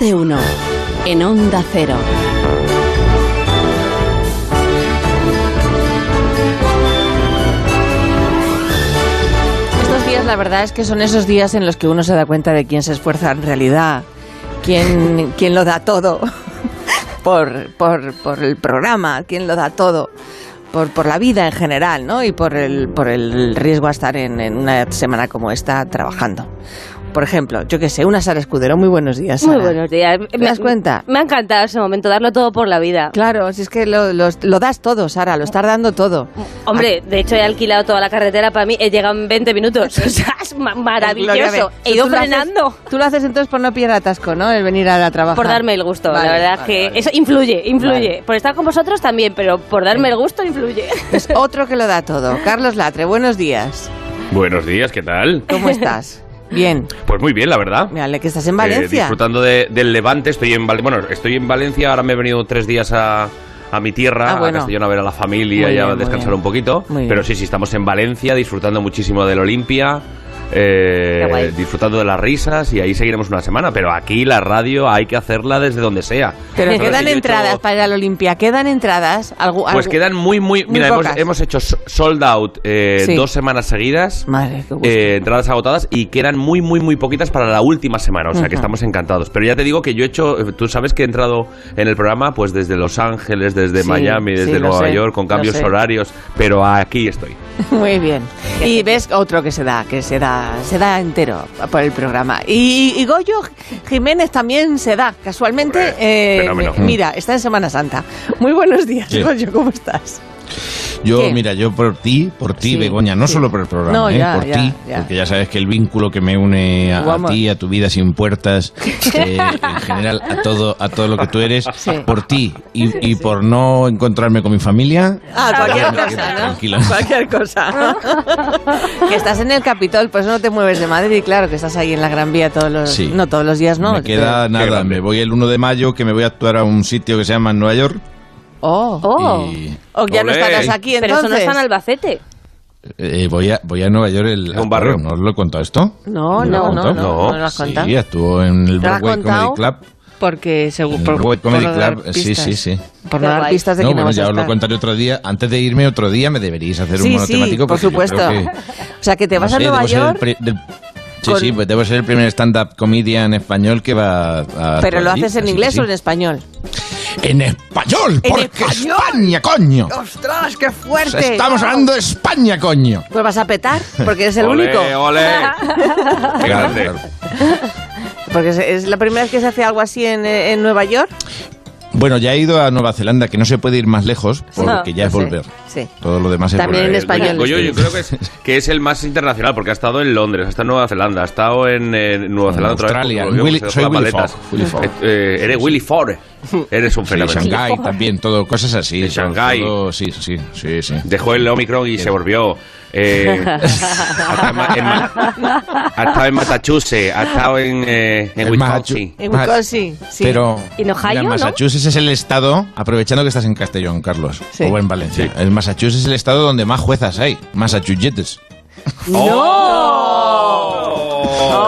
De uno. En Onda Cero. Estos días la verdad es que son esos días en los que uno se da cuenta de quién se esfuerza en realidad, quién, quién lo da todo por, por, por el programa, quién lo da todo por, por la vida en general, ¿no? Y por el, por el riesgo a estar en, en una semana como esta trabajando. Por ejemplo, yo qué sé, una Sara Escudero, muy buenos días. Muy buenos días. ¿Te das cuenta? Me ha encantado ese momento, darlo todo por la vida. Claro, si es que lo, lo- lo das todo, Sara, lo estás dando todo. Hombre, de hecho he alquilado toda la carretera para mí, he llegado en 20 minutos. O sea, es Gloria, maravilloso. He ido tú lo haces- frenando. tú lo haces entonces por no pillar atasco, ¿no? El venir a trabajar. Por darme el gusto, Vale, la verdad vale, que vale. eso influye, influye. Vale. Por estar con vosotros también, pero por darme el gusto influye. Es otro que lo da todo. Carlos Latre, buenos días. Buenos días, ¿qué tal? ¿Cómo estás? Bien. Pues muy bien, la verdad. Mírale que estás en Eh, Valencia. disfrutando de- del Levante, estoy en Val- bueno, estoy en Valencia, ahora me he venido tres días a, a mi tierra, Ah, bueno. a Castellón a ver a la familia Muy y a bien, descansar un poquito. Muy bien. Pero sí, sí, estamos en Valencia disfrutando muchísimo del Olimpia. Eh, disfrutando de las risas y ahí seguiremos una semana, pero aquí la radio hay que hacerla desde donde sea. Pero Entonces, quedan entradas hecho- para al Olimpia. Quedan entradas. Algo, Pues quedan muy, muy... muy Mira, hemos, hemos hecho so- sold out eh, Sí. dos semanas seguidas. Madre, eh, entradas agotadas y quedan muy, muy, muy poquitas para la última semana. O sea que estamos encantados. Pero ya te digo que yo he hecho. eh, Tú sabes que he entrado en el programa pues desde Los Ángeles, desde Sí, Miami, desde sí, Nueva sé, York, con cambios horarios. Pero aquí estoy. Muy bien. Y ves otro que se da, que se da, se da entero por el programa. Y, y Goyo Jiménez también se da, casualmente. Hombre, eh, mira, está en Semana Santa. Muy buenos días, Sí. Goyo, ¿cómo estás? Yo, ¿Qué? mira, yo por ti, por ti, Sí, Begoña, no sí. solo por el programa, No, ¿eh? ya, por ti, porque ya sabes que el vínculo que me une a, ti, a tu vida sin puertas, eh, en general a todo, a todo lo que tú eres, Sí. por ti y, y por no encontrarme con mi familia. Ah, cualquier me quedo cosa, ¿no? tranquilo. Cualquier cosa. que estás en el Capitol, pues no te mueves de Madrid, claro, que estás ahí en la Gran Vía todos los... Sí. No todos los días, ¿no? me queda nada, me voy el 1 de mayo que me voy a actuar a un sitio que se llama Nueva York. Oh. Oh, Y O ya no Olé. estarás aquí, pero entonces. eso no está en Albacete. eh, voy, a, voy a Nueva York el Un barrio. ¿No os lo he contado esto? No, ¿Me lo no, no, no, no lo has contado. Sí, actuó en el ¿Te lo has Broadway? Comedy Club. Porque según por, Broadway por Comedy no dar Club, sí, pistas. sí, sí. Por no dar pistas de No, que no bueno, ya os lo contaré otro día. Antes de irme otro día me deberíais hacer un Sí, monotemático. sí, por supuesto. O sea, que te no vas sé, a Nueva York, Sí, con- sí, pues debo ser el primer stand-up comedian español que va a... pero lo haces en inglés sí. o en español. En español, ¿En porque español? España, coño. ¡Ostras, qué fuerte! Estamos hablando de España, coño. Pues vas a petar, porque eres el ¡Ole, único. ole! ¡Qué grande! Porque es, la primera vez que se hace algo así en, en Nueva York. Bueno, ya he ido a Nueva Zelanda, que no se puede ir más lejos, porque ya es Sí, volver. Sí. Todo lo demás es También volver. en español. Yo creo que es, que es el más internacional porque ha estado en Londres, ha estado en Nueva Zelanda, ha estado en, Nueva En Zelanda otra Australia. vez. dejó soy Willy Fogg. Eh, eh, eres Willy Ford. Eres un Sí, fenómeno. Shanghái también, todo, cosas así. Shanghái. todo- sí, sí, sí, sí. Dejó el Omicron y se volvió. Eh, ha, estado en, en ha estado en Massachusetts, ha estado en, eh, en Wisconsin. En Wisconsin, sí. Pero En Ohio, mira, ¿no? Massachusetts es el estado, aprovechando que estás en Castellón, Carlos, Sí. o en Valencia. Sí. El Massachusetts es el estado donde más juezas hay. Massachusetts. ¡Oh!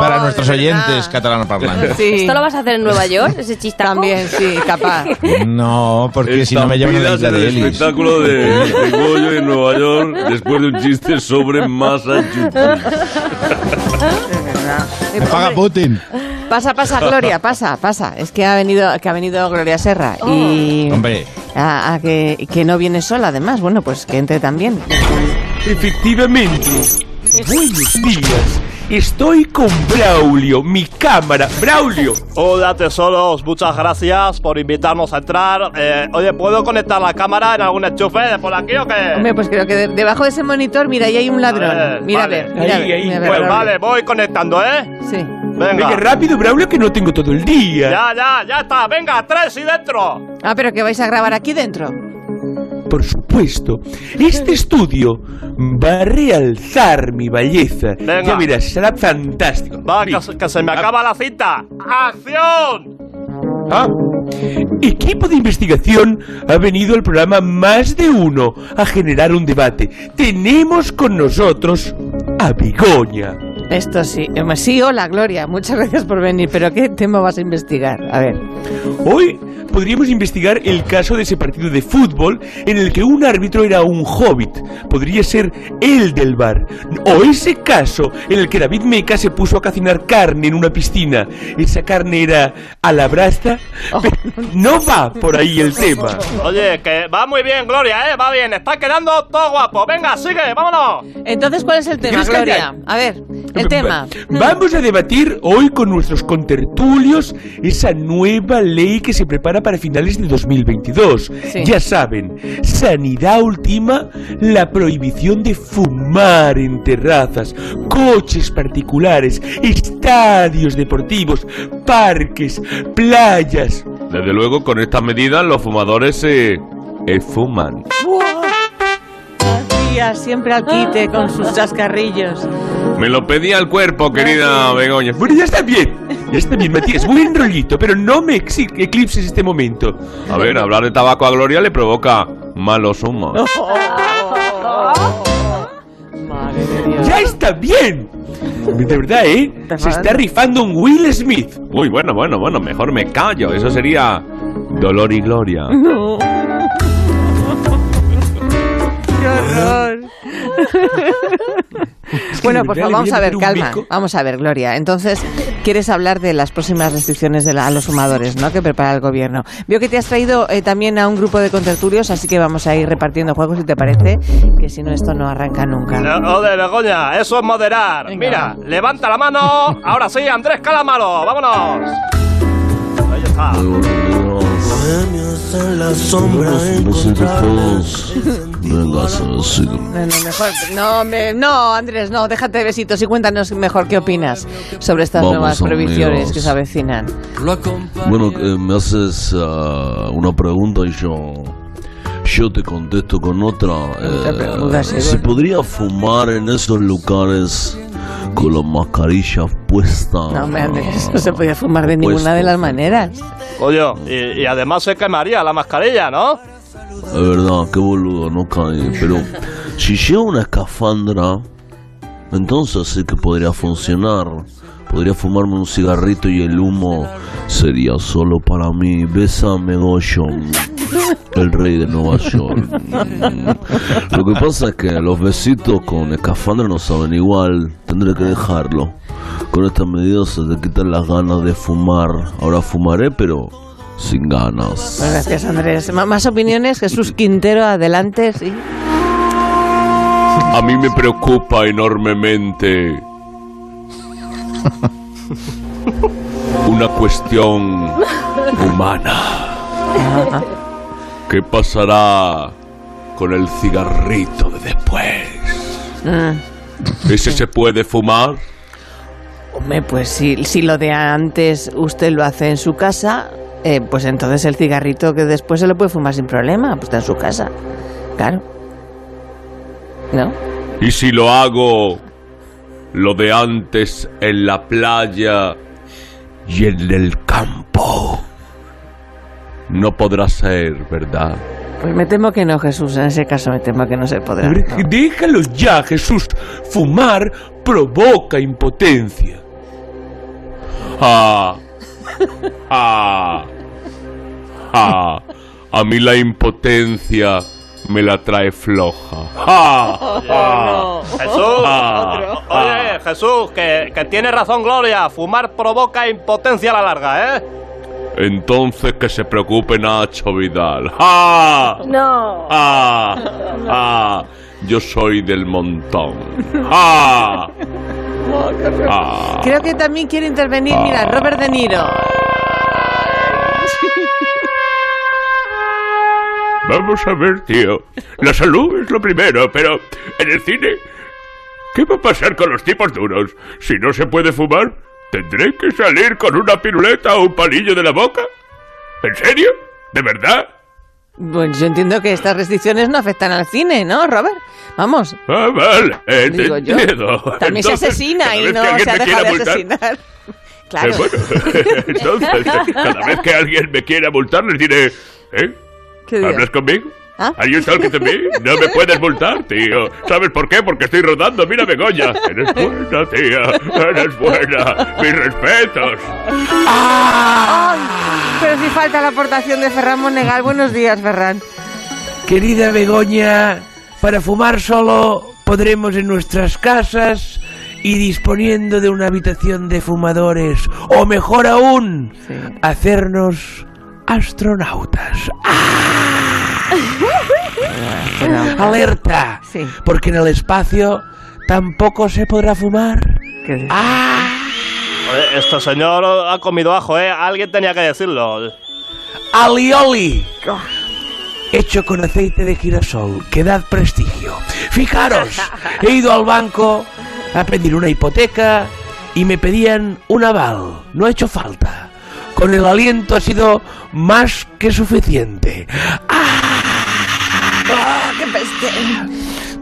Para nuestros oyentes catalanoparlantes. Sí. ¿Esto lo vas a hacer en Nueva York, ese chistaco? También, sí, capaz. No, porque si no me llevan a la isla de Ellis. espectáculo de, de Goyo en Nueva York después de un chiste sobre Massachusetts. Me paga Putin. Pasa, pasa, Gloria, pasa, pasa. Es que ha venido, que ha venido Gloria Serra y Hombre, a, a que, que no viene sola, además. Bueno, pues que entre también. Efectivamente. Buenos días. Estoy con Braulio, mi cámara. Braulio. Hola tesoros, muchas gracias por invitarnos a entrar. Eh, oye, ¿puedo conectar la cámara en algún enchufe de por aquí o qué? Hombre, pues creo que de- debajo de ese monitor, mira, ahí hay un ladrón. Mira, vale. a ver, mira, a Ahí, ver, ahí. mira, a ver, Pues Braulio. vale, voy conectando, ¿eh? Sí. Venga. Venga, rápido, Braulio, que no tengo todo el día. Ya, ya, ya está. Venga, tres y dentro. Ah, pero que vais a grabar aquí dentro. Por supuesto. Este estudio va a realzar mi belleza. Venga. Ya verás, será fantástico. Va, que, se- que se me acaba la cinta. ¡Acción! Ah. Equipo de investigación ha venido al programa Más de Uno a generar un debate. Tenemos con nosotros a Begoña. Esto sí. Sí, hola, Gloria. Muchas gracias por venir. Pero ¿qué tema vas a investigar? A ver. Hoy podríamos investigar el caso de ese partido de fútbol en el que un árbitro era un hobbit. Podría ser el del bar. O ese caso en el que David Meca se puso a cocinar carne en una piscina. Esa carne era a la brasta. Pero no va por ahí el tema. Oye, que va muy bien, Gloria, ¿eh? Va bien, está quedando todo guapo. Venga, sigue, vámonos. Entonces, ¿cuál es el tema, ¿Quieres Gloria? callar? A ver, el tema. Va- Vamos a debatir hoy con nuestros contertulios esa nueva ley que se prepara para finales de 2022. Sí. Ya saben, sanidad última, la prohibición de fumar en terrazas, coches particulares, estadios deportivos, parques, playas. Desde luego, con estas medidas, los fumadores se fuman. Tía, siempre al quite con sus chascarrillos. Me lo pedía el cuerpo, querida Begoña. Bueno, ya está bien. Ya está bien, Matías. Buen rollito, pero no me eclipses este momento. A ver, hablar de tabaco a Gloria le provoca malos humos. Madre de Dios. ¡Ya está bien! De verdad, ¿eh? Se está rifando un Will Smith. Uy, bueno, bueno, bueno, mejor me callo. Eso sería dolor y gloria. No. Horror! bueno, por de favor, verdad vamos a ver, calma. Vamos a ver, Gloria. Entonces, quieres hablar de las próximas restricciones de la- a los fumadores, ¿no? Que prepara el gobierno. Veo que te has traído eh, también a un grupo de contertulios, así que vamos a ir repartiendo juegos, si te parece, que si no, esto no arranca nunca. Eh, Joder, Begoña, eso es moderar. Venga, Mira, va. levanta la mano. Ahora sí, Andrés Calamaro, vámonos. Ahí está. Venga, sí. No, no, mejor, no, me- no, Andrés, no, déjate de besitos y cuéntanos mejor qué opinas sobre estas Vamos, nuevas prohibiciones amigos. que se avecinan. Bueno, eh, me haces ah, una pregunta y yo, yo te contesto con otra. Eh, ¿Se podría fumar en esos lugares con la mascarilla puesta? No, hombre, Andrés, no se podía fumar de ninguna Puesto. de las maneras. Oye, y, y además se quemaría la mascarilla, ¿no? Es verdad, qué boludo, no cae. Pero si llevo una escafandra, entonces sí que podría funcionar. Podría fumarme un cigarrito y el humo sería solo para mí. Bésame, Goyo, el rey de Nueva York. Lo que pasa es que los besitos con escafandra no saben igual. Tendré que dejarlo. Con esta medida se te quitan las ganas de fumar. Ahora fumaré, pero sin ganas. Bueno, gracias, Andrés. M- más opiniones, Jesús Quintero, adelante, sí. A mí me preocupa enormemente una cuestión humana. ¿Qué pasará con el cigarrito de después? Mm. ¿Ese se puede fumar? Hombre, pues si, si lo de antes usted lo hace en su casa, eh, pues entonces el cigarrito que después se lo puede fumar sin problema, pues está en su casa. Claro. ¿No? ¿Y si lo hago lo de antes en la playa y en el campo? No podrá ser, ¿verdad? Pues me temo que no, Jesús. En ese caso me temo que no se podrá. No. Déjalo ya, Jesús. Fumar provoca impotencia. Ah, ah, ah. A mí la impotencia me la trae floja. Ah, ah, Jesús. ah, Oye, Jesús, que, que tiene razón Gloria. Fumar provoca impotencia a la larga, ¿eh? Entonces que se preocupe Nacho Vidal. ¡Ah! No. ¡Ah! ¡Ah! Yo soy del montón. ¡Ah! ¡Ah! Creo que también quiere intervenir, mira, Robert De Niro. Vamos a ver, tío. La salud es lo primero, pero en el cine, ¿qué va a pasar con los tipos duros? Si no se puede fumar, ¿tendré que salir con una piruleta o un palillo de la boca? ¿En serio? ¿De verdad? Bueno, yo entiendo que estas restricciones no afectan al cine, ¿no, Robert? Vamos. Ah, vale, eh, Digo yo. entiendo. También se Entonces, asesina cada y no se ha dejado de multar- asesinar. Claro. Eh, bueno, entonces, cada vez que alguien me quiera multar, les diré, ¿eh? ¿Hablas conmigo? ¿Ah? Are you talking to me? No me puedes multar, tío. ¿Sabes por qué? Porque estoy rodando. Mira, Begoña. Eres buena, tía. Eres buena. Mis respetos. ¡Ay! Pero si falta la aportación de Ferran Monegal. Buenos días, Ferran. Querida Begoña, para fumar solo podremos en nuestras casas y disponiendo de una habitación de fumadores, o mejor aún, Sí. hacernos astronautas. Pero- ¡Alerta! Sí. Porque en el espacio tampoco se podrá fumar. ¿Qué- Oye, este señor ha comido ajo, ¿eh? Alguien tenía que decirlo. alioli hecho con aceite de girasol que da prestigio. Fijaros, he ido al banco a pedir una hipoteca y me pedían un aval. No ha hecho falta. Con el aliento ha sido más que suficiente.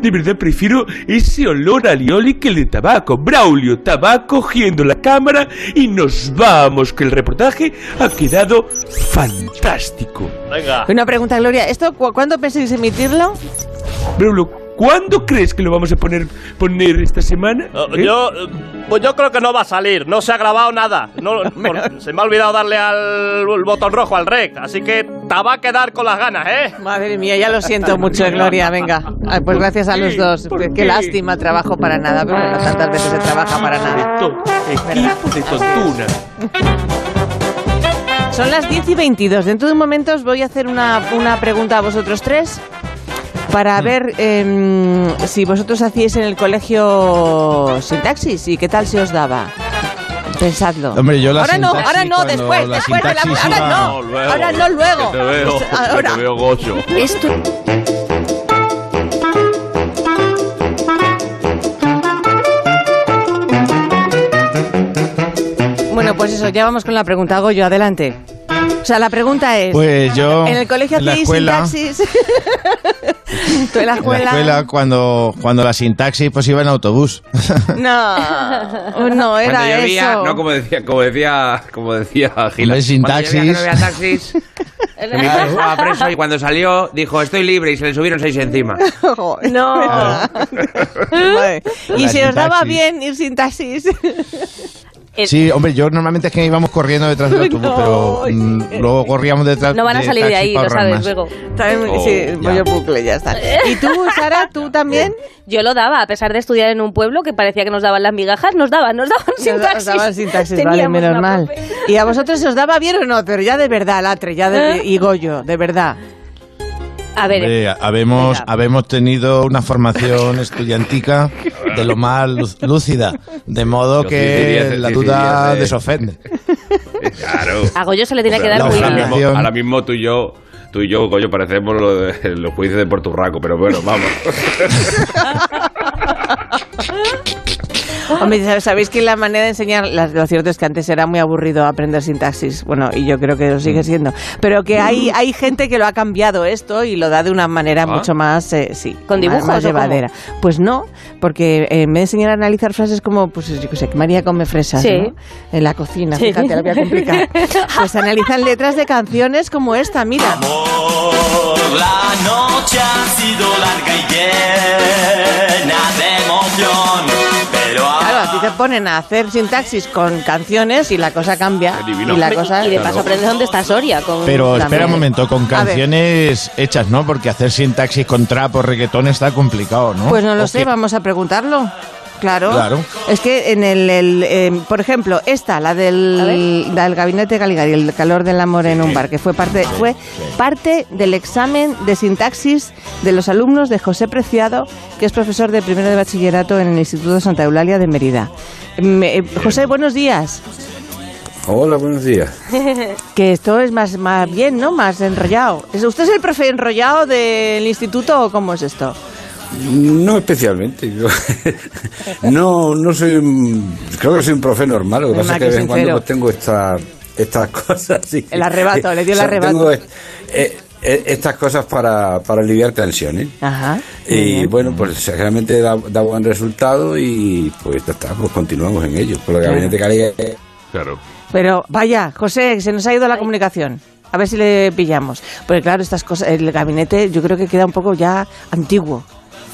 De verdad prefiero ese olor a alioli que el de tabaco. Braulio, tabaco cogiendo la cámara y nos vamos, que el reportaje ha quedado fantástico. Venga. Una pregunta, Gloria. ¿Esto cu- cuándo pensáis emitirlo? Braulio, ¿cuándo crees que lo vamos a poner, poner esta semana? Eh. Yo, pues yo creo que no va a salir, no se ha grabado nada. No, por- se me ha olvidado darle al el botón rojo al rec, así que te va a quedar con las ganas, ¿eh? Madre mía, ya lo siento mucho, Gloria. Venga, Ay, pues gracias a los dos. ¿Por Qué, qué? lástima, trabajo para nada. Pero bueno, tantas veces se trabaja para nada. Equipo de tontuna. Son las 10 y 22. Dentro de un momento os voy a hacer una, una pregunta a vosotros tres para ver em, si vosotros hacíais en el colegio sintaxis y qué tal se os daba. Pensadlo. Hombre, yo la ahora no, ahora no, después, la después de la ahora iba- no, ahora no luego. Te veo, ahora. te veo gocho. Esto Bueno, pues eso, ya vamos con la pregunta. Hago yo, adelante. O sea, la pregunta es... Pues yo ¿En el colegio escuela, sintaxis? ¿Tú en la en la escuela? escuela cuando, cuando la sintaxis pues iba en autobús. No, no era Cuando llovía, eso. no como decía, como decía, como decía Gila. Hombre, sin Cuando llovía que no había taxis, que mi padre estaba preso y cuando salió dijo estoy libre y se le subieron seis encima. No. Vale. Y La se os daba sintaxis. bien ir sin taxis. Sí, hombre, yo normalmente es que íbamos corriendo detrás del autobús, No. pero mm, luego corríamos detrás No van a salir de taxis ahí, lo sabes más. luego. También, Oh, sí, ya. bollo bucle, ya está. ¿Y tú, Sara, tú también? Yo lo daba, a pesar de estudiar en un pueblo que parecía que nos daban las migajas, nos daban, nos daban Os sintaxis. daban sintaxis, vale, Teníamos menos mal. profe. ¿Y a vosotros se os daba bien o no? Pero ya de verdad, Latre, ya de, y Goyo, de verdad. A ver, Hombre, habemos, habemos tenido una formación estudiantica de lo más lúcida, de modo Yo que sí la duda desofende. Claro. a Goyo se le tiene que dar vez. Ahora, mismo tú y yo, tú y yo, coño, parecemos lo de- los juicios de Porturraco, pero bueno, vamos. Hombre, ¿sab- sabéis que la manera de enseñar, las- lo cierto es que antes era muy aburrido aprender sintaxis, bueno, y yo creo que lo sigue siendo, pero que hay, hay gente que lo ha cambiado esto y lo da de una manera ¿Ah? mucho más, eh, sí, ¿Con más- dibujos más, cómo? llevadera. Pues no, porque eh, en vez de enseñar a analizar frases como, pues yo qué sé, que María come fresas, Sí. ¿no? En la cocina, Sí. fíjate, lo voy a complicar. Pues analizan letras de canciones como esta, mira. La noche ha sido larga y llena de emoción, pero Claro, a ti te ponen a hacer sintaxis con canciones y la cosa cambia. Y la cosa Y de paso aprendes dónde está Soria. Con... Pero espera También. un momento, con canciones hechas, ¿no? Porque hacer sintaxis con trap o reggaetón está complicado, ¿no? Pues no lo ¿O sé, qué? vamos a preguntarlo. Claro. Claro. Es que en el, el, eh, por ejemplo, esta, la del, la del gabinete Caligari, el calor del amor en un bar, que fue parte, fue parte del examen de sintaxis de los alumnos de José Preciado, que es profesor de primero de bachillerato en el Instituto Santa Eulalia de Mérida. Me- eh, José, buenos días. Hola, buenos días. Que esto es más, más bien, ¿no? Más enrollado. ¿Es- ¿Usted es el profe enrollado del instituto o cómo es esto? No especialmente. yo- no, no soy un, creo que soy un profe normal. Lo que pasa es que de vez en cuando pues, tengo estas estas cosas. sí. El arrebato, le dio el O sea, arrebato. tengo, eh, eh, eh, estas cosas para, para aliviar tensiones. Ajá. Y bueno, pues realmente da, da buen resultado y pues ya está, pues continuamos en ello. Por lo que Claro. Caligari Claro. Pero vaya, José, se nos ha ido la comunicación. A ver si le pillamos. Porque claro, estas cosas, el gabinete yo creo que queda un poco ya antiguo.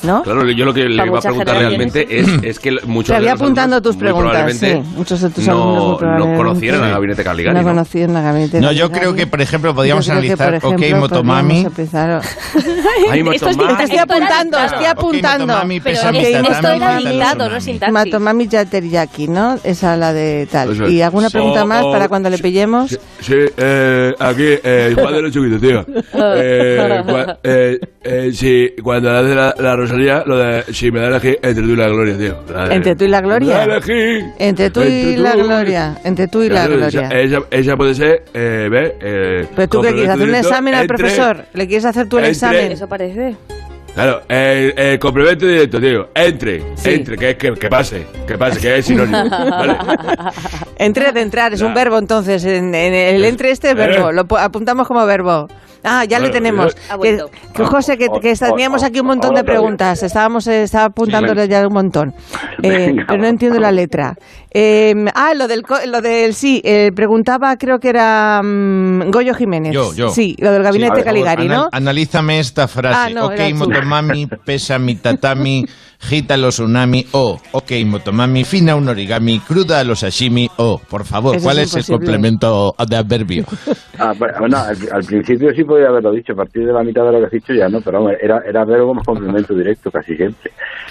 ¿No? Claro, yo lo que le iba a preguntar realmente es, es que muchos Te de había los apuntando alumnos tus preguntas, sí. Muchos de tus no, alumnos muy no probablemente al gabinete Caligari. No ¿no? conocían el gabinete No, yo creo que, por ejemplo, podríamos analizar OK ejemplo, Motomami. podríamos empezar- Ay, Esto es Motomami. Te estoy apuntando, estoy apuntando. Motomami, Pero pesa es- mi esto tatami, era dictado, no sintaxis. Matomami ya teriyaki, ¿no? Esa la de tal. ¿Y alguna pregunta más o- para cuando le pillemos? Sí, eh, aquí, eh, Juan de los Chiquitos, tío. Eh, cua- eh, sí, cuando hace la, la Rosalía, lo de si me da la G, entre tú y la gloria, tío. Entre tú y la gloria. Entre tú y la gloria. Entre tú y la gloria. Esa, esa, esa puede ser, eh, ¿ves? Eh, Pero tú qué quieres, hacer un examen al profesor. ¿Le quieres hacer tú el entre- examen? Eso parece. Claro, el, el complemento directo, tío. Entre, Sí. entre, que, es que, que pase, que pase, que es sinónimo. ¿vale? Entre de entrar, es un verbo entonces. En, en el entre este es verbo. Lo pu- apuntamos como verbo. Ah, ya le tenemos. Ha Que, vuelto. que, José, que, que teníamos aquí un montón de preguntas. Estábamos eh, estaba apuntándole ya un montón. Eh, pero no entiendo la letra. Eh, ah, lo del, lo del sí. eh, preguntaba, creo que era mm, Goyo Jiménez. Yo, yo. Sí, lo del Sí, gabinete favor, Caligari, ¿no? anal- analízame esta frase. Ah, no, ok, motomami, pesa mi tatami, gita los tsunami, o, ok, motomami, fina un origami, cruda a los sashimi, o, por favor, Eso ¿cuál es es, el complemento de adverbio? Ah, bueno, al, al principio sí podía haberlo dicho, a partir de la mitad de lo que has dicho ya no, pero era, era verbo como complemento directo casi siempre.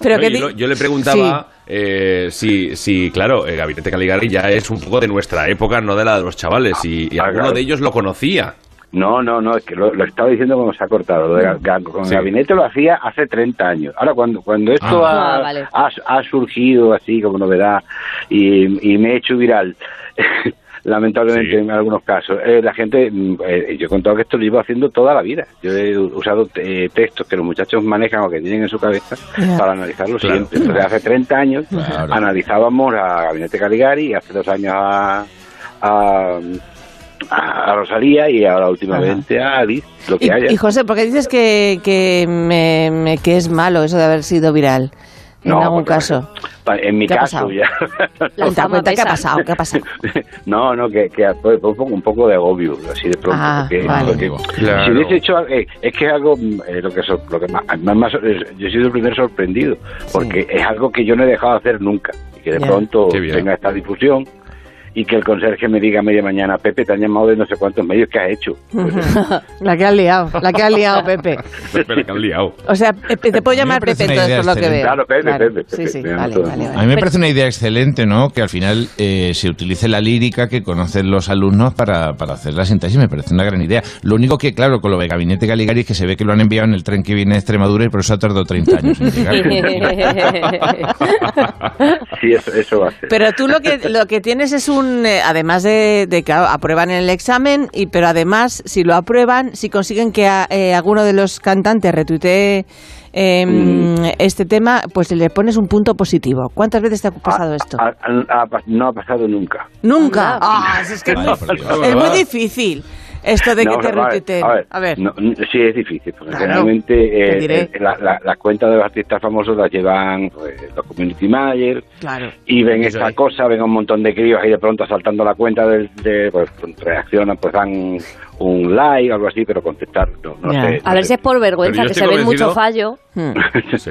Pero No, que yo, le preguntaba eh, si, si, claro, el gabinete Caligari ya es un poco de nuestra época, no de la de los chavales, y, y Ah, alguno claro. de ellos lo conocía. No, no, no, es que lo, lo estaba diciendo cuando se ha cortado. Lo de con Sí. el gabinete lo hacía hace 30 años. Ahora, cuando cuando esto Ah. ha, Ah, vale. ha, ha surgido así como novedad y, y me he hecho viral, lamentablemente Sí. en algunos casos, eh, la gente, mm, eh, yo he contado que esto lo llevo haciendo toda la vida. Yo he usado eh, textos que los muchachos manejan o que tienen en su cabeza para analizarlo Claro. siempre. Entonces, hace 30 años Claro. analizábamos a Gabinete Caligari y hace dos años a... a a Rosalía y ahora últimamente a Alice, lo que Y, haya. y, José, ¿por qué dices que, que, me- me- que es malo eso de haber sido viral? En No, algún caso. En mi ¿Qué ha caso pasado? ya. La Cuenta, fama cuenta, ¿qué ha pasado? ¿Qué ha pasado? no, no, que, que un poco, un poco de agobio, así de pronto. Ah, porque, vale. porque Claro. Si hubiese hecho algo, eh, es que es algo, mm, eh, lo que, lo que más, más- más- eh, yo he sido el primer sorprendido, porque es algo que yo no he dejado de hacer nunca, y que de Ya. pronto tenga esta difusión. Y que el conserje me diga a media mañana, Pepe, te han llamado de no sé cuántos medios que has hecho. la que has liado, la que has liado, Pepe. Pero que han liado. O sea, Pepe, te puedo llamar Pepe entonces idea por lo que veo. Claro, Pepe, Pepe, Sí, Pepe, sí, Pepe, vale, A mí me parece una idea excelente, ¿no? Que al final eh, se utilice la lírica que conocen los alumnos para, para hacer la sintaxis. Me parece una gran idea. Lo único que, claro, con lo de Gabinete Caligari es que se ve que lo han enviado en el tren que viene de Extremadura y por eso ha tardado 30 años en llegar. Sí, eso, eso va a ser. Pero tú lo que lo que tienes es un eh, además de, de que aprueban el examen y pero además si lo aprueban si consiguen que a- eh, alguno de los cantantes retuitee eh, Mm. este tema pues le pones un punto positivo. ¿Cuántas veces te ha pasado Ah, esto? ah, ah, no ha pasado nunca. Nunca. Ah, que es muy difícil esto de No, que te no, a ver, retuiteen. A ver, A ver. no, n- sí es difícil, porque Claro, generalmente te eh, eh, la- la- las cuentas de los artistas famosos las llevan pues, los community managers Claro. y ven esta cosa, ven a un montón de críos ahí de pronto saltando la cuenta del, de, pues reaccionan, pues dan un like o algo así, pero contestar no, sé. A no ver si es por vergüenza, que se ven mucho fallo. Hmm. Sí.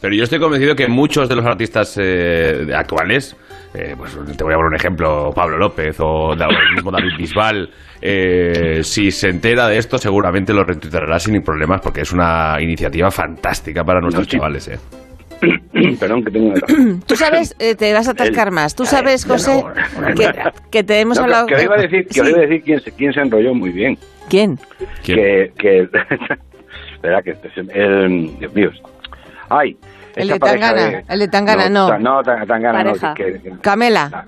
Pero yo estoy convencido que muchos de los artistas eh, de- actuales, eh, pues te voy a poner un ejemplo, Pablo López o, el mismo David Bisbal, eh, si se entera de esto seguramente lo retuitará sin problemas porque es una iniciativa fantástica para nuestros No, chavales. Eh. Perdón, que tengo una- Tú sabes, eh, te vas a atascar El- más. Tú sabes, José, que, que te hemos No, que- hablado. que os iba a decir, que Sí. iba a decir quién, se- quién se enrolló muy bien. ¿Quién? Que, que verdad que el Dios mío ay El de Tangana, el de Tangana, no. no Tan- Tangana Pareja. no que, que- Camela.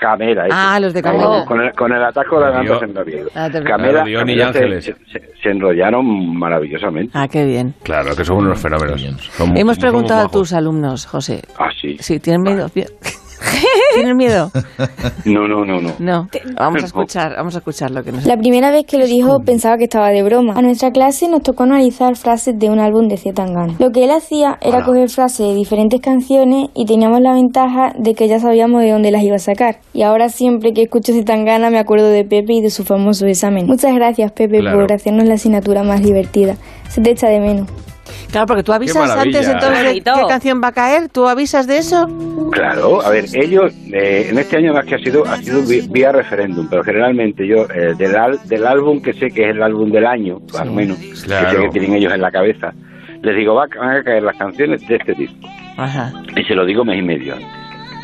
Camela ese. Ah, los de Con- Camela. con, el, con el atajo de la Dio- gamba se enrollaron. Ah, Camela, y Camela se, Ángeles. se- se- se enrollaron maravillosamente Ah, qué bien. Claro, que son unos fenómenos. Son Hemos preguntado a tus alumnos, José, ah sí si tienen miedo. ¿Tienes miedo? No, no, no, no. No. Vamos a escuchar, vamos a escuchar lo que nos La primera vez que lo dijo pensaba que estaba de broma. A nuestra clase nos tocó analizar frases de un álbum de Z Tangana. Lo que él hacía era Hola. coger frases de diferentes canciones y teníamos la ventaja de que ya sabíamos de dónde las iba a sacar. Y ahora siempre que escucho Z Tangana me acuerdo de Pepe y de su famoso examen. Muchas gracias Pepe Claro. por hacernos la asignatura más divertida. Se te echa de menos. Claro, porque tú avisas antes entonces de qué canción va a caer. ¿Tú avisas de eso? Claro, a ver, ellos, eh, en este año más que ha sido, ha sido vía referéndum, pero generalmente yo, eh, del, al- del álbum que sé que es el álbum del año, más o menos, Claro. que sé que tienen ellos en la cabeza, les digo, va, van a caer las canciones de este disco. Ajá. Y se lo digo mes y medio antes.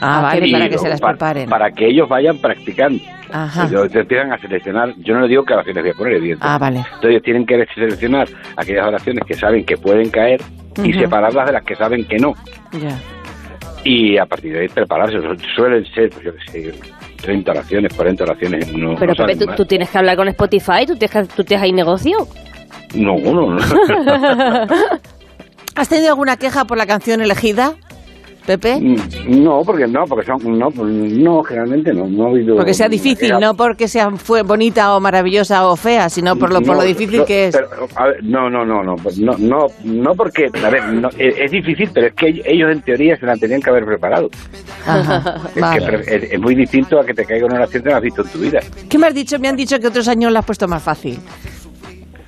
Ah, vale, Y para que se las pa- preparen. Para que ellos vayan practicando. Ajá. Ellos empiezan a seleccionar, yo no les digo que las que les voy a poner, evidentemente. Ah, vale. Entonces ellos tienen que seleccionar aquellas oraciones que saben que pueden caer y separarlas de las que saben que no. Ya. Y a partir de ahí prepararse. Suelen ser, pues yo qué sé, 30 oraciones, 40 oraciones. No, Pero no Pepe, tú, tienes que hablar con Spotify, tú tienes, que, tú tienes ahí negocio. No, no, no. ¿Has tenido alguna queja por la canción elegida, Pepe? No, porque no, porque son, no, no, generalmente no, no ha habido. Porque sea difícil, no porque sea fue bonita o maravillosa o fea, sino por lo, por No, lo difícil no, que es. pero, a ver, no, no, no, no, pues no, no, no porque, a ver, no, es, es difícil, pero es que ellos en teoría se la tenían que haber preparado. Ajá, Es, que vale. pre- es, es muy distinto a que te caiga una oración que no has visto en tu vida. ¿Qué me has dicho? Me han dicho que otros años la has puesto más fácil.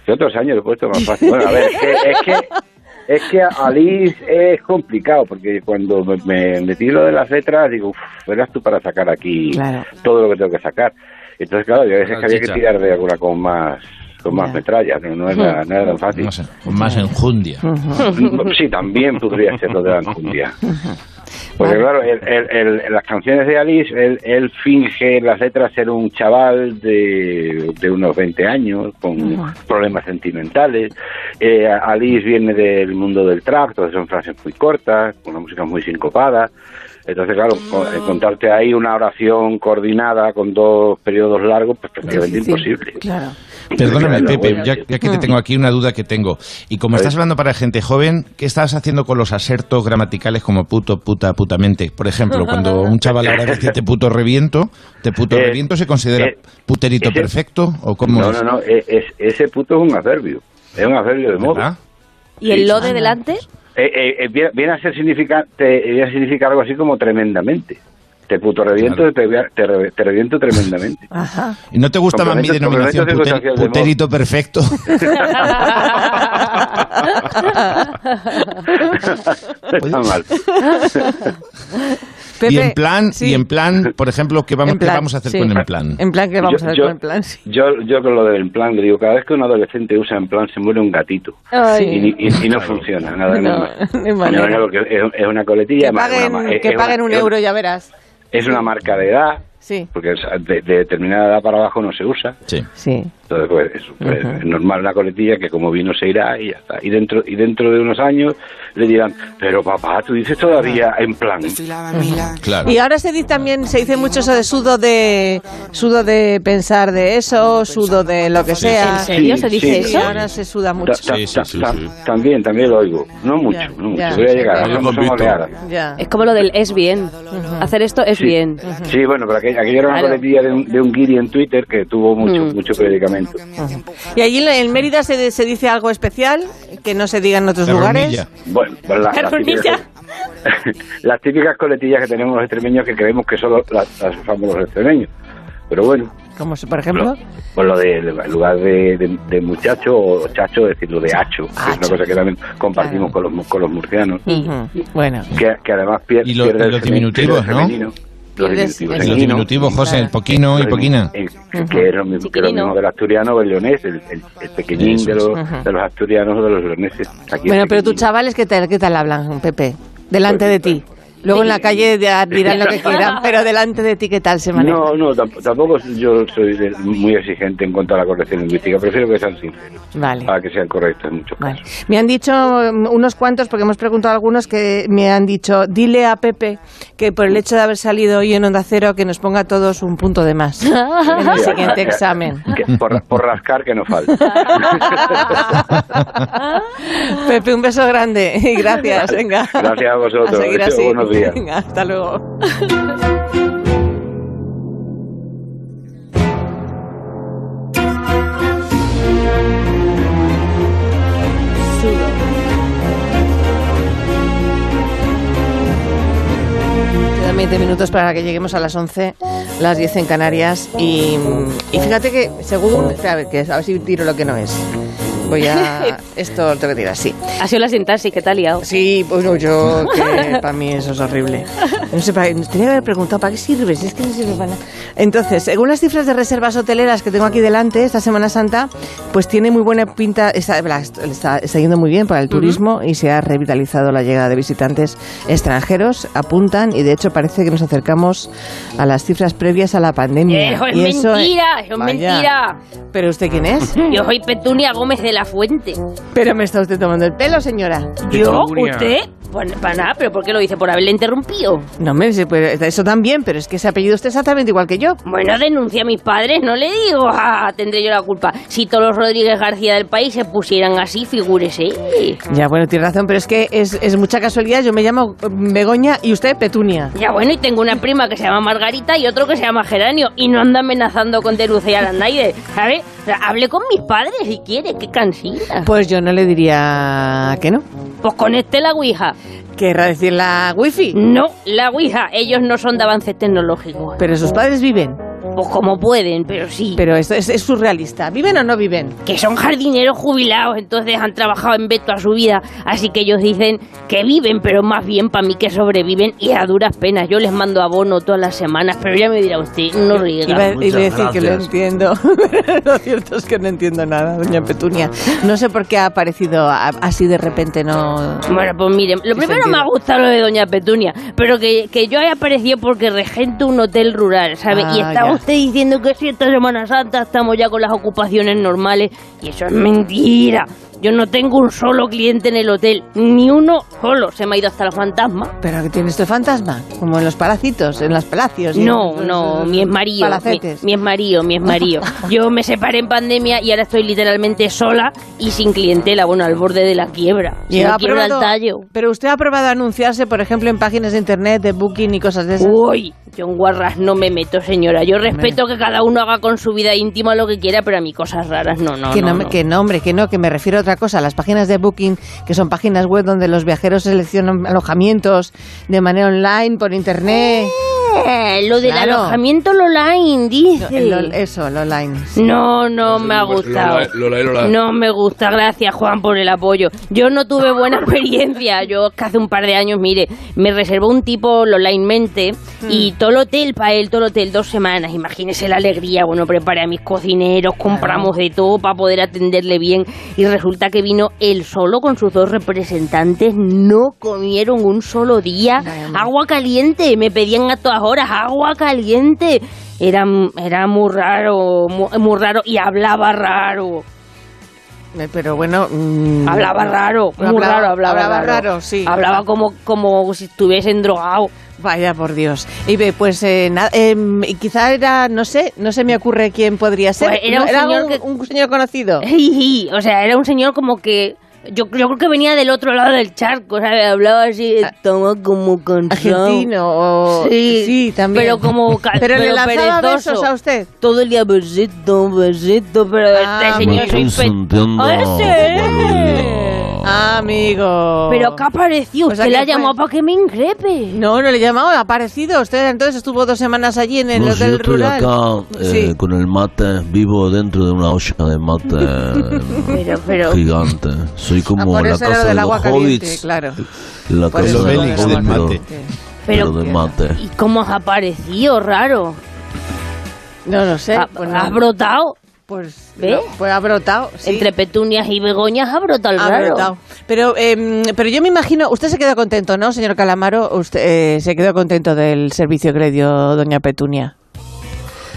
Que otros años lo he puesto más fácil. Bueno, a ver, es que, es que, es que Alice es complicado, porque cuando me, me metí lo de las letras, digo, uff, verás tú para sacar aquí Claro. todo lo que tengo que sacar. Entonces, claro, yo a veces que había que tirar de alguna con más con más Ya. metralla, no, no, era, no era tan fácil. No sé, con más enjundia. Sí, también podría ser lo de la enjundia. Porque claro, el- el- el- las canciones de Alice, él, él finge las letras ser un chaval de, de unos 20 años, con problemas sentimentales. Eh, Alice viene del mundo del trap, entonces son frases muy cortas, con una música muy sincopada. Entonces, claro, co- encontrarte ahí una oración coordinada con dos periodos largos, pues prácticamente Difícil. imposible. Claro. Perdóname, Pepe, ya, ya que te tengo aquí una duda que tengo. Y como estás hablando para gente joven, ¿qué estás haciendo con los asertos gramaticales como puto, puta, putamente? Por ejemplo, cuando un chaval ahora dice te puto reviento, ¿te puto Eh, reviento se considera eh, puterito ese- perfecto? ¿O cómo No, es? no, no, e- es- ese puto es un adverbio. Es un adverbio de. ¿Verdad? ¿Y el lo de delante? Eh, eh, eh, viene, viene a ser significa, te, viene a significar algo así como tremendamente. Te puto reviento, Claro. te, te, te reviento tremendamente. Ajá. ¿Y no te gusta más mi denominación puter- perfecto? Está mal. Y en plan, sí. y en plan, por ejemplo, ¿qué vamos, En qué plan, vamos a hacer sí. con en plan? En plan, ¿qué vamos Yo- a hacer yo- con en plan? Sí. Yo, yo con lo del plan le digo, cada vez que un adolescente usa en plan se muere un gatito. Ay. Y, y- y no funciona, nada No, manera. No, no, porque es, es una coletilla. Que paguen, una es- que es una- paguen un euro, ya verás. Es una marca de edad, Sí, porque de, de determinada edad para abajo no se usa. Sí. sí. Entonces, pues, es, pues, Ujú. es normal una coletilla que como vino se irá y ya está. Y dentro, y dentro de unos años le dirán, pero papá, tú dices todavía en plan. Claro. Y ahora se dice también, se dice mucho eso de sudo de sudo de pensar de eso, sudo de lo que Sí. sea. ¿En serio se dice sí, eso? Sí, ahora se suda mucho. Ta- ta- Sí, sí, ta- sí, ta- sí. También, también lo oigo. No mucho, Ya, no mucho. ya. Voy a llegar. Ya. Es como lo del es bien. Hacer esto es Sí. bien. Sí, bueno, pero aquello, aquello era una coletilla de un, de un guiri en Twitter que tuvo mucho, mucho predicamento. Y allí en- Mérida se, se dice algo especial que no se diga en otros lugares. Bueno, pues la- las, típicas, las típicas coletillas que tenemos los extremeños que creemos que solo las, las usamos los extremeños. Pero bueno, Como se- por ejemplo. pues lo de, en lugar de, de, de muchacho o chacho, decirlo de hacho, que es una cosa que también compartimos con, los, con los murcianos. Ujú. Bueno. Que, que además pier- Y lo- pierde y los diminutivos, el ¿no? femenino. Los Pierdes diminutivos. el- diminutivos, José, el poquino y poquina. que es lo mismo, del asturiano o el leonés, el, el, el pequeñín de los, Ujú. de los asturianos o de los leoneses. Aquí Bueno, pero tus chavales, ¿qué tal, qué tal hablan, Pepe? Delante de ti. Luego en la calle dirán lo que quieran, pero delante de ti, ¿qué tal se maneja? No, no, tamp- tampoco yo soy muy exigente en cuanto a la corrección lingüística. Prefiero que sean sinceros, Vale. a que sean correctos en muchos Vale. casos. Me han dicho mm, unos cuantos, porque hemos preguntado a algunos, que me han dicho, dile a Pepe que por el hecho de haber salido hoy en Onda Cero, que nos ponga a todos un punto de más en el siguiente examen. que- por, por rascar que no falta. Pepe, un beso grande y gracias. Venga. Gracias a vosotros. A seguir así. Días. Venga, hasta luego. Quedan 20 minutos para que lleguemos a las 11, las 10 en Canarias. Y, y fíjate que, según. A ver, que, a ver si tiro lo que no es. Voy a. Esto lo tengo que tirar, sí. Ha sido la sintaxis te ha liado. Sí, bueno, yo, que para mí eso es horrible. No sé, para, tenía que haber preguntado, ¿para qué sirve? Si es que no sirve para nada. Entonces, según las cifras de reservas hoteleras que tengo aquí delante, esta Semana Santa, pues tiene muy buena pinta, está, está, está yendo muy bien para el turismo y se ha revitalizado la llegada de visitantes extranjeros, apuntan, y de hecho parece que nos acercamos a las cifras previas a la pandemia. Es Y eso- mentira, eso es Vaya. mentira. ¿Pero usted quién es? Yo soy Petunia Gómez de la Fuente. Pero me está usted tomando el pelo, señora. ¿Yo? ¿Usted? Pues para nada, pero ¿por qué lo dice? ¿Por haberle interrumpido? No, me dice, pues, eso también, pero es que ese apellido usted exactamente igual que yo. Bueno, denuncia a mis padres, no le digo, ah, tendré yo la culpa. Si todos los Rodríguez García del país se pusieran así, figúrese. Ya, bueno, tiene razón, pero es que es, es mucha casualidad. Yo me llamo eh, Begoña y usted Petunia. Ya bueno, y tengo una prima que se llama Margarita y otro que se llama Geranio y no anda amenazando con denunciar a nadie, ¿sabes? O sea, hable con mis padres si quiere, qué Pues yo no le diría que no. Pues conecte la Ouija. ¿Querrá decir la wifi? No, la Ouija. Ellos no son de avances tecnológicos. Pero sus padres viven. Pues como pueden, pero sí. Pero esto es, es surrealista. ¿Viven o no viven? que son jardineros jubilados, entonces han trabajado en Beto a su vida, así que ellos dicen que viven, pero más bien para mí que sobreviven y a duras penas. Yo les mando abono todas las semanas, pero ya me dirá usted, no riega. Iba, iba a decir que lo entiendo. lo cierto es que no entiendo nada, doña Petunia. No sé por qué ha aparecido así de repente, no... Bueno, pues miren, lo primero sentido. me ha gustado lo de Doña Petunia, pero que, que yo haya aparecido porque regento un hotel rural, ¿sabe? y Ah, ya. Usted diciendo que si esta Semana Santa estamos ya con las ocupaciones normales, y eso es mentira. Yo no tengo un solo cliente en el hotel, ni uno solo. Se me ha ido hasta la fantasma. ¿Pero que tiene este fantasma? Como en los palacitos, en los palacios. No, los- no, los- mi es marido. Mi, mi es mi es marido. Yo me separé en pandemia y ahora estoy literalmente sola y sin clientela, bueno, al borde de la quiebra. Si no quiebra el tallo. Pero usted ha probado a anunciarse, por ejemplo, en páginas de internet, de booking y cosas de esas. Uy, yo en guarras no me meto, señora. Yo respeto que cada uno haga con su vida íntima lo que quiera, pero a mí cosas raras no, no, que no, no, me- no. que no, hombre, que no, que me refiero a otra cosa. Las páginas de Booking, que son páginas web donde los viajeros seleccionan alojamientos de manera online, por internet. Eh, lo del Claro. alojamiento online, dice. Lo- eso, lo online. No, no me ha gustado. Lola, Lola, Lola. No me gusta, gracias Juan por el apoyo. Yo no tuve buena experiencia. Yo que hace un par de años, mire, me reservó un tipo onlinemente y todo el hotel para él, todo el hotel, dos semanas. Imagínese la alegría. Bueno, preparé a mis cocineros, compramos de todo para poder atenderle bien. Y resulta que vino él solo con sus dos representantes. No comieron un solo día. Agua caliente, me pedían a todas horas agua caliente. Era, era muy raro, muy, muy raro y hablaba raro. Eh, Pero bueno. mm, Hablaba raro, muy Hablaba- raro, hablaba, hablaba raro. raro, sí. Hablaba como, como si estuviesen drogado. Vaya por Dios. Y ve, pues eh, em, quizá era, no sé, no se me ocurre quién podría ser. Pues era No, un señor un, que- un señor conocido. o sea, era un señor como que... Yo, yo creo que venía del otro lado del charco, ¿sabes? Hablaba así, estaba como cansado. Argentino o... Sí, sí, también. Pero como... ca- Pero le lanzaba perezoso. besos a usted. Todo el día besito, besito, pero Ah, este señor me soy estoy pe- sintiendo ¡Ah, ese! Ah, amigo. Pero ¿qué ha aparecido? O sea, Usted la llamó para que me increpe. No, no le he llamado, ha aparecido. Usted entonces estuvo dos semanas allí en el No, si yo hotel estoy rural. acá eh, Sí. con el mate, vivo dentro de una olla de mate Pero, pero... gigante. Soy Ah, como por la casa de del los agua caliente, hobbits. claro. La Por casa de lo los del agua pero, pero de mate. ¿Y cómo has aparecido? Raro. No lo sé. Ha- pues no. ¿Has brotado? Pues, pues ha brotado. sí. Entre petunias y begoñas ha brotado el Ha raro. brotado. Pero, em, pero yo me imagino, usted se quedó contento, ¿no, señor Calamaro? Usted eh, se quedó contento del servicio que le dio doña Petunia.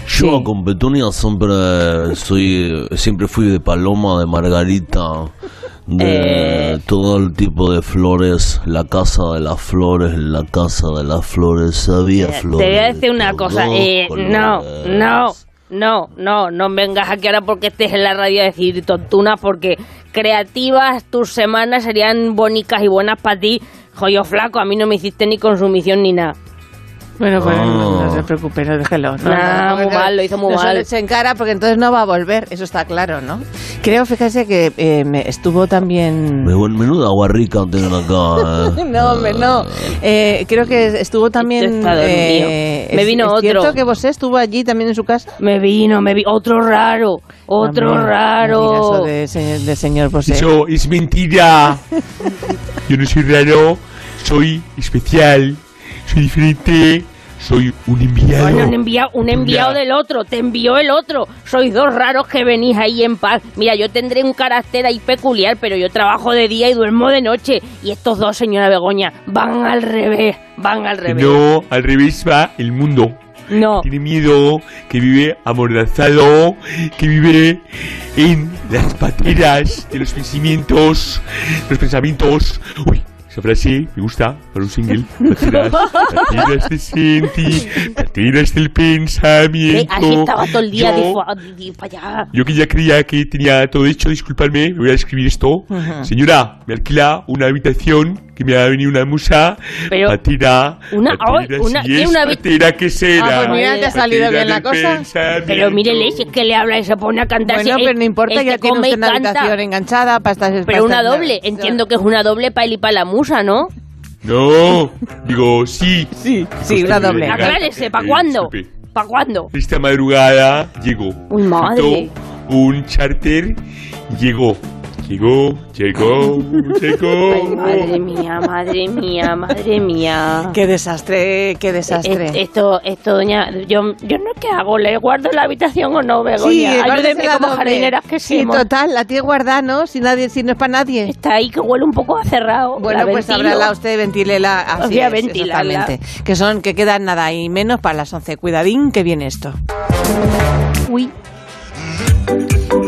Yo con Petunia siempre soy, siempre fui de paloma, de margarita, de Eh. todo el tipo de flores, la casa de las flores, la casa de las flores, había flores. Te voy a decir una cosa. Eh, no, no. No, no, no vengas aquí ahora porque estés en la radio a decir tontunas, porque creativas tus semanas serían bonitas y buenas para ti. Joyo flaco, a mí no me hiciste ni consumición ni nada. Bueno, pues no, no Ah. se preocupe, no, déjelo. No, Nah, no, muy mal, lo hizo muy no se mal. le eche en cara porque entonces no va a volver, eso está claro, ¿no? Creo, fíjese que eh, me estuvo también... Me- Menuda agua rica tienen acá. ¿eh? No, hombre, no. Eh, creo que estuvo también... Eh, Me es- vino ¿es otro. cierto que vos estuvo allí también en su casa? Me vino, me vi otro raro, otro Hombre, no raro. eso de, señor, de señor Bosé. Eso es mentira. Yo no soy raro, soy especial, soy diferente, soy un enviado. Bueno, un enviado, un enviado del otro, te envió el otro. Sois dos raros que venís ahí en paz. Mira, yo tendré un carácter ahí peculiar, pero yo trabajo de día y duermo de noche. Y estos dos, señora Begoña, van al revés, van al revés. No, al revés va el mundo. No. Tiene miedo, que vive amordazado, que vive en las pateras de los pensamientos, los pensamientos. Uy, esa frase me gusta para un single. Pateras, pateras de senti, pateras del ¿Qué? pensamiento. Así estaba todo el día Yo- de de allá. Yo que ya creía que tenía todo hecho, disculpadme, me voy a escribir esto. Señora, me alquila una habitación que me ha venido una musa. Pero- patera. Una- patera, ay, una- si ¿qué es una habi- patera que será. Ah, pues mira, te ha salido bien la cosa. Pero mírele, si es que le habla y se pone a cantar. Bueno, si pero no importa, el ya que tiene una canta. habitación enganchada para estas... Pero una doble, entiendo que es una doble para él y para la musa, ¿no? No, digo, sí. Sí, sí, una doble. Aclárese, ¿para Eh, cuándo? ¿Para cuándo? Esta madrugada llegó. Uy, madre. Un charter llegó. Llegó, llegó, llegó. Ay, madre mía, madre mía, madre mía. Qué desastre, qué desastre. Esto, esto, doña, yo, yo no qué hago, le guardo la habitación o no, Begoña. Sí, Ayúdeme como doble. jardineras que Sí, somos. total, la tiene guardada, ¿no? Si, nadie, si no es para nadie. Está ahí que huele un poco a cerrado. Bueno, la pues ábrala usted, ventílela. Así Voy a es, ventilarla. exactamente. Que son, que quedan nada y menos para las 11. Cuidadín, que viene esto. Uy.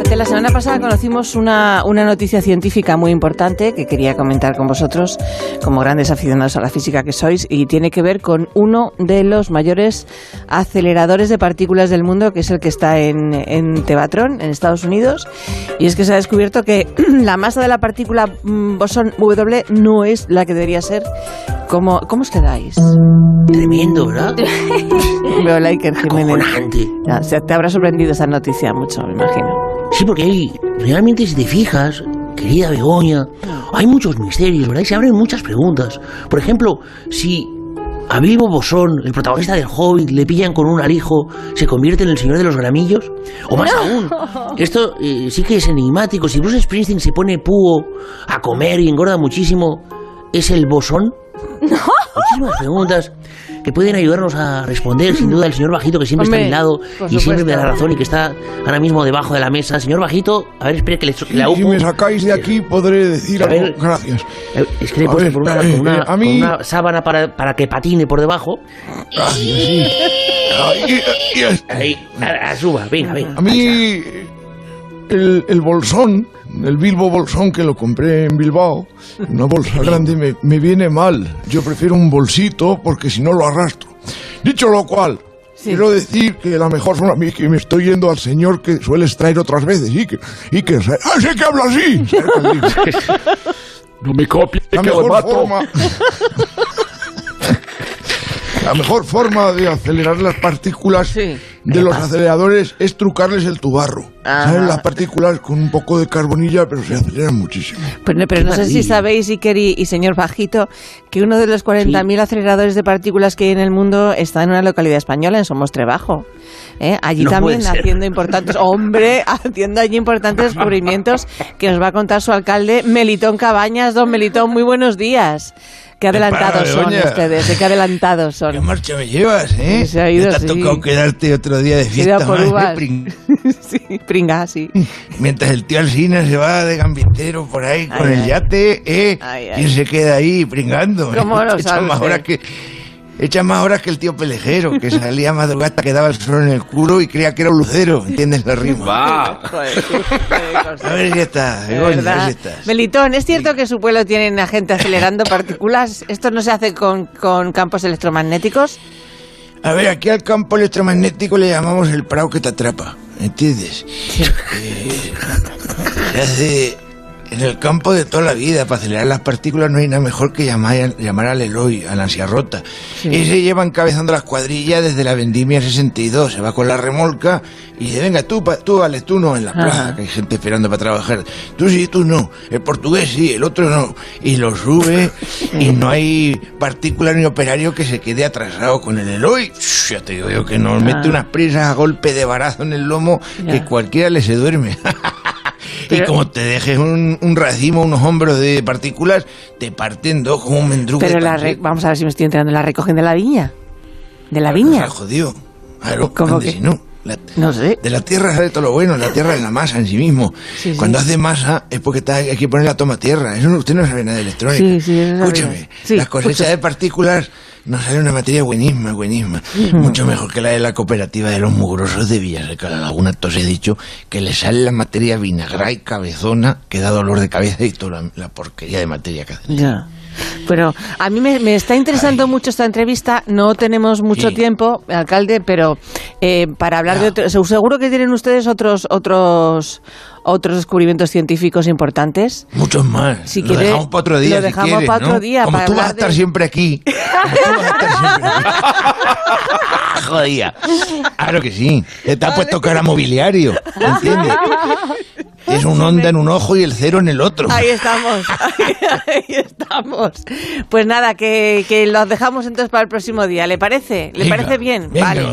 Fíjate, La semana pasada conocimos una, una noticia científica muy importante que quería comentar con vosotros como grandes aficionados a la física que sois y tiene que ver con uno de los mayores aceleradores de partículas del mundo que es el que está en, en Tevatron, en Estados Unidos y es que se ha descubierto que la masa de la partícula mm, bosón W no es la que debería ser. ¿Cómo, cómo os quedáis? Tremendo, ¿verdad? Veo la Iker Jiménez. Ya, se- te habrá sorprendido esa noticia mucho, me imagino. Sí, porque hay, realmente si te fijas, querida Begoña, hay muchos misterios, ¿verdad? Y se abren muchas preguntas. Por ejemplo, si a Bilbo Bosón, el protagonista del Hobbit, le pillan con un alijo, ¿se convierte en el señor de los gramillos? O más aún, esto eh, sí que es enigmático. Si Bruce Springsteen se pone púo a comer y engorda muchísimo, ¿es el Bosón? Muchísimas preguntas que pueden ayudarnos a responder, sin duda, el señor Bajito, que siempre Hombre, está a mi lado y siempre me da la razón y que está ahora mismo debajo de la mesa. Señor Bajito, a ver, espere que le, que la Si me sacáis de aquí podré decir A algo. ver. Gracias. Eh, Es que le he A puesto ver, por una, eh, con una, eh, a mí- con una sábana para, para que patine por debajo. Gracias, sí. Ay, es- Ahí, a- a- suba, venga, venga. A mí el, el bolsón, el Bilbo bolsón que lo compré en Bilbao, una bolsa grande, me, me viene mal. Yo prefiero un bolsito porque si no lo arrastro. Dicho lo cual, quiero decir que la mejor forma, mí que me estoy yendo al señor que sueles traer otras veces y que, y que, ¡ah, sé que habla así! No me copies, La que lo mejor mato. forma. La mejor forma de acelerar las partículas de los aceleradores es trucarles el tubarro. Salen las partículas con un poco de carbonilla, pero se aceleran muchísimo. Pero, pero no sé si sabéis, Iker y, y señor Bajito, que uno de los 40.000 aceleradores de partículas que hay en el mundo está en una localidad española, en Somos Trebajo. ¿Eh? Allí No también haciendo importantes, hombre, haciendo allí importantes descubrimientos que nos va a contar su alcalde, Melitón Cabañas. Don Melitón, muy buenos días. Qué adelantados son ustedes, ¿eh? qué adelantados son. ¿Qué marcha me llevas, eh? Se ha ido, te ha sí. tocado quedarte otro día de fiesta por más, ¿eh? uvas. Pring- sí, pringa, sí. Mientras el tío Alcina se va de gambitero por ahí con Ay, el yate, ¿eh? Ay. ¿Quién se queda ahí pringando? ¿Cómo lo Echa sabe más usted? horas que Echa más horas que el tío pelejero, que salía a madrugada, quedaba el sol en el culo y creía que era un lucero, ¿entiendes la rima? Va. Sí. A ver si está. Melitón, ¿es cierto que su pueblo tiene gente acelerando partículas? ¿Esto no se hace con, con campos electromagnéticos? A ver, aquí al campo electromagnético le llamamos el prado que te atrapa, ¿entiendes? Eh, se hace en el campo de toda la vida, para acelerar las partículas no hay nada mejor que llamar, llamar al Eloy, a la ansia rota. Ese lleva encabezando las cuadrillas desde la vendimia 62, se va con la remolca y dice, venga, tú, pa- tú, vale, tú no, en la plaza, que hay gente esperando para trabajar. Tú sí, tú no. El portugués sí, el otro no. Y lo sube y no hay partícula ni operario que se quede atrasado con el Eloy. Ya te digo yo que nos mete unas prisas a golpe de barazo en el lomo que cualquiera le se duerme. Y como te dejes un, un racimo, unos hombros de partículas, te parten dos como un mendrugo. Pero la re- vamos a ver si me estoy enterando. ¿La recogen de la viña? ¿De la viña? Se jodió. Claro, ¿Cómo ande que? si no. La- No sé. De la tierra sale todo lo bueno, la tierra es la masa en sí mismo. Sí, sí. Cuando hace masa es porque está- hay que poner la toma tierra. Eso no- usted no sabe nada de electrónica. Sí, sí, eso Escúchame, las cosechas de partículas nos sale una materia buenísima, buenísima. Mucho mejor que la de la cooperativa de los mugrosos de Villaseca, la Laguna. Entonces he dicho que le sale la materia vinagra y cabezona que da dolor de cabeza y toda la, la porquería de materia que hacen. Ya. Pero a mí me, me está interesando mucho esta entrevista. No tenemos mucho Sí. tiempo, alcalde, pero eh, para hablar de otros. Seguro que tienen ustedes otros otros otros descubrimientos científicos importantes. Muchos más. Si lo quiere, dejamos para otro día. lo si dejamos quieres, para otro ¿no? día, Como para tú vas a estar de- siempre aquí. Como tú vas a estar siempre aquí. Jodía. Claro que sí. Te has puesto cara mobiliario. ¿Entiendes? Es un onda en un ojo y el cero en el otro. Ahí estamos, ahí, ahí estamos. Pues nada, que, que los dejamos entonces para el próximo día. ¿Le parece? ¿Le Venga, parece bien? venga. vale,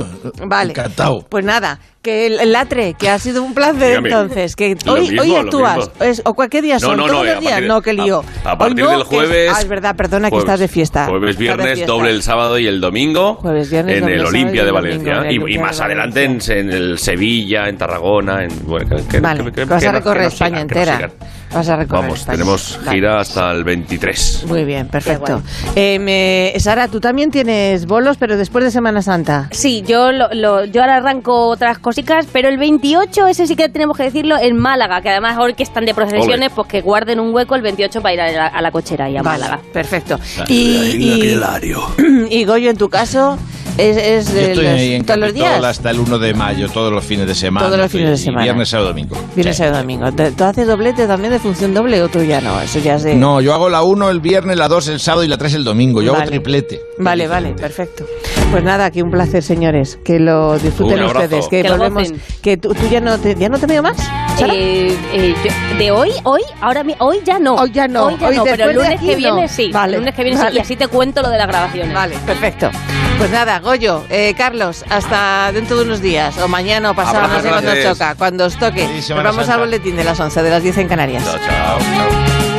vale. Encantado. Pues nada, que el, el latre, que ha sido un placer Dígame. entonces. Que hoy, mismo, hoy actúas. Es- ¿O cualquier día No, son? no, ¿Todos no, los días? no, que lío. a- partir no, del que es- jueves- ah, es verdad, perdona, que Jueves- estás de fiesta. Jueves, viernes, fiesta. doble el sábado y el domingo. Jueves, viernes, en el Olimpia de Valencia. domingo Y, más de adelante en, en el Sevilla, en Tarragona. En, bueno, que, que- Vale, que- que- que vas que a nos- recorrer España entera. Vas a recorrer Vamos, España. tenemos Vale. gira hasta el 23. Muy bien, perfecto. Eh, me- Sara, tú también tienes bolos, pero después de Semana Santa. Sí, yo, lo, lo- yo ahora arranco otras cositas, pero el 28, ese sí que tenemos que decirlo, en Málaga, que además ahora que están de procesiones, pues que guarden un hueco el 28 para ir a la, a la cochera y a Vale, Málaga. perfecto. Y, y, y Goyo, en tu caso, es, es Yo estoy los- en todos los días. Hasta el 1 de mayo, todos los fines de semana. Todos los fines de semana. Viernes, sábado, domingo. Viernes Sí. y domingo. ¿Te- ¿Tú haces doblete también de función doble o tú ya no? Eso ya es de... No, yo hago la 1 el viernes, la 2 el sábado y la 3 el domingo. Yo Vale. hago triplete. Vale, vale, perfecto. Pues nada, que un placer, señores. Que lo disfruten Un ustedes. Que, Que lo volvemos. gocen. Que tú, tú ya no te, ya no te veo más. Eh, eh, yo- de hoy, hoy, ahora hoy ya no. Hoy ya no. Hoy ya Hoy no, pero el lunes que no. viene sí. Vale, El lunes que viene vale. sí. Y así te cuento lo de las grabaciones. Vale, perfecto. Pues nada, Goyo, eh, Carlos, hasta dentro de unos días, o mañana o pasado, no sé cuándo toca, cuando os toque. Nos vamos Santa. al boletín de las 11, de las 10 en Canarias. Chao. chao.